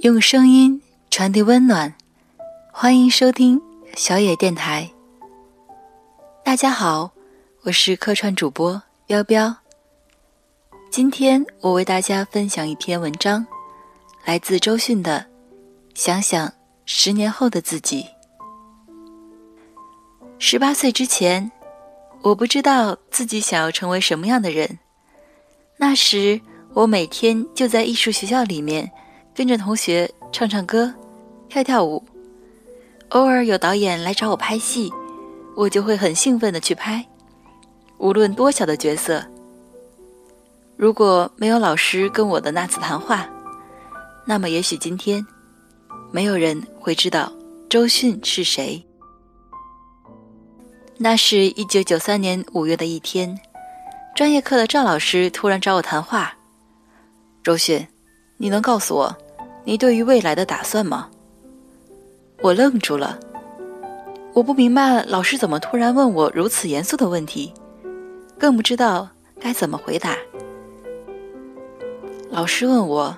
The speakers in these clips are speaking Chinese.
用声音传递温暖，欢迎收听小野电台。大家好，我是客串主播彪彪。今天我为大家分享一篇文章，来自周迅的《想想十年后的自己》。十八岁之前，我不知道自己想要成为什么样的人。那时，我每天就在艺术学校里面。跟着同学唱唱歌，跳跳舞，偶尔有导演来找我拍戏，我就会很兴奋的去拍，无论多小的角色。如果没有老师跟我的那次谈话，那么也许今天，没有人会知道周迅是谁。那是一九九三年五月的一天，专业课的赵老师突然找我谈话，周迅，你能告诉我？你对于未来的打算吗？我愣住了，我不明白老师怎么突然问我如此严肃的问题，更不知道该怎么回答。老师问我：“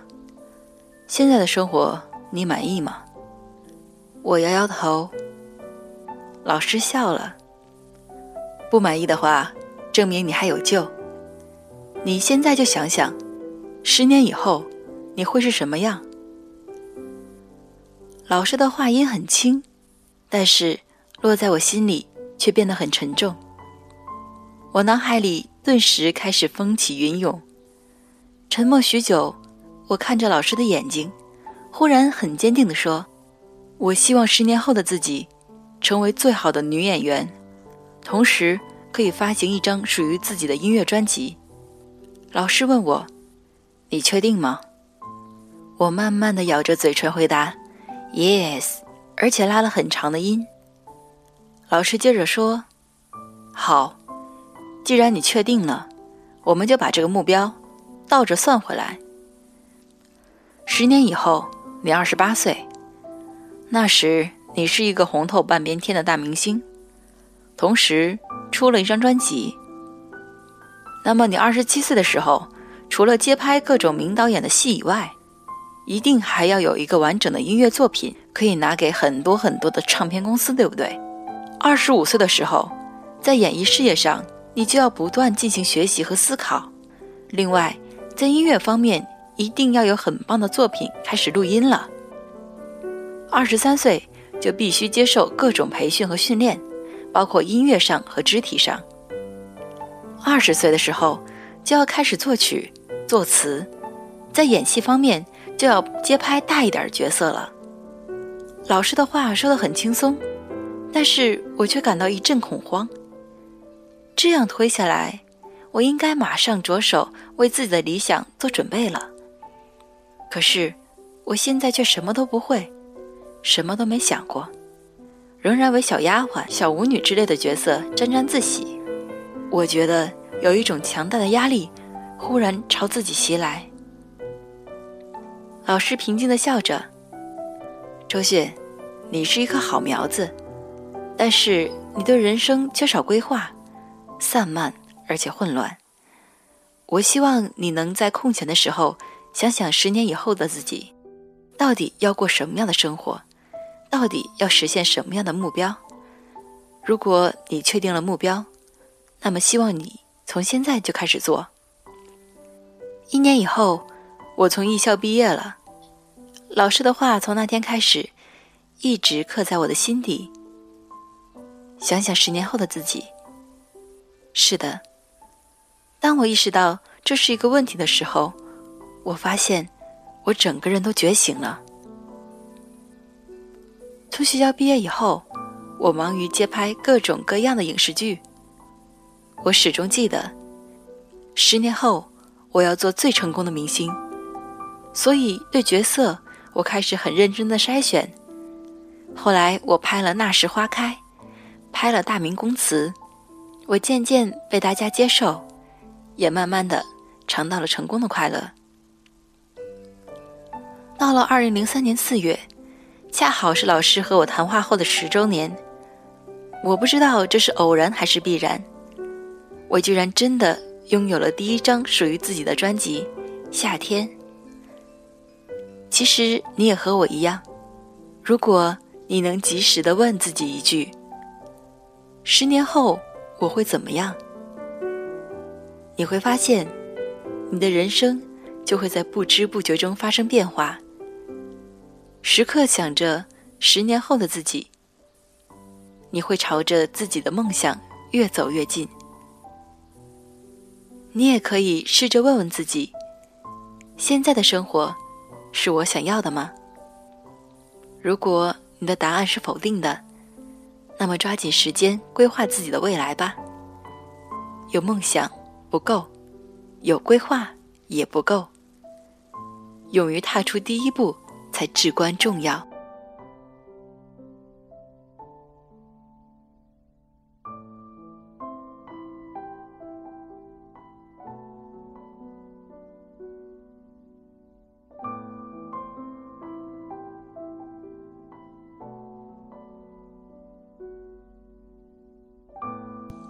现在的生活你满意吗？”我摇摇头。老师笑了：“不满意的话，证明你还有救。你现在就想想，十年以后你会是什么样？”老师的话音很轻，但是落在我心里却变得很沉重。我脑海里顿时开始风起云涌。沉默许久，我看着老师的眼睛，忽然很坚定地说：“我希望十年后的自己，成为最好的女演员，同时可以发行一张属于自己的音乐专辑。”老师问我：“你确定吗？”我慢慢地咬着嘴唇回答。Yes，而且拉了很长的音。老师接着说：“好，既然你确定了，我们就把这个目标倒着算回来。十年以后，你二十八岁，那时你是一个红透半边天的大明星，同时出了一张专辑。那么你二十七岁的时候，除了接拍各种名导演的戏以外，一定还要有一个完整的音乐作品，可以拿给很多很多的唱片公司，对不对？二十五岁的时候，在演艺事业上，你就要不断进行学习和思考。另外，在音乐方面，一定要有很棒的作品开始录音了。二十三岁就必须接受各种培训和训练，包括音乐上和肢体上。二十岁的时候就要开始作曲、作词，在演戏方面。就要接拍大一点角色了。老师的话说得很轻松，但是我却感到一阵恐慌。这样推下来，我应该马上着手为自己的理想做准备了。可是，我现在却什么都不会，什么都没想过，仍然为小丫鬟、小舞女之类的角色沾沾自喜。我觉得有一种强大的压力忽然朝自己袭来。老师平静地笑着：“周迅，你是一棵好苗子，但是你对人生缺少规划，散漫而且混乱。我希望你能在空闲的时候想想十年以后的自己，到底要过什么样的生活，到底要实现什么样的目标。如果你确定了目标，那么希望你从现在就开始做。一年以后，我从艺校毕业了。”老师的话从那天开始，一直刻在我的心底。想想十年后的自己，是的。当我意识到这是一个问题的时候，我发现我整个人都觉醒了。从学校毕业以后，我忙于接拍各种各样的影视剧。我始终记得，十年后我要做最成功的明星，所以对角色。我开始很认真的筛选，后来我拍了《那时花开》，拍了《大明宫词》，我渐渐被大家接受，也慢慢的尝到了成功的快乐。到了二零零三年四月，恰好是老师和我谈话后的十周年，我不知道这是偶然还是必然，我居然真的拥有了第一张属于自己的专辑《夏天》。其实你也和我一样，如果你能及时的问自己一句：“十年后我会怎么样？”你会发现，你的人生就会在不知不觉中发生变化。时刻想着十年后的自己，你会朝着自己的梦想越走越近。你也可以试着问问自己：现在的生活是我想要的吗？如果你的答案是否定的，那么抓紧时间规划自己的未来吧。有梦想不够，有规划也不够，勇于踏出第一步。才至关重要。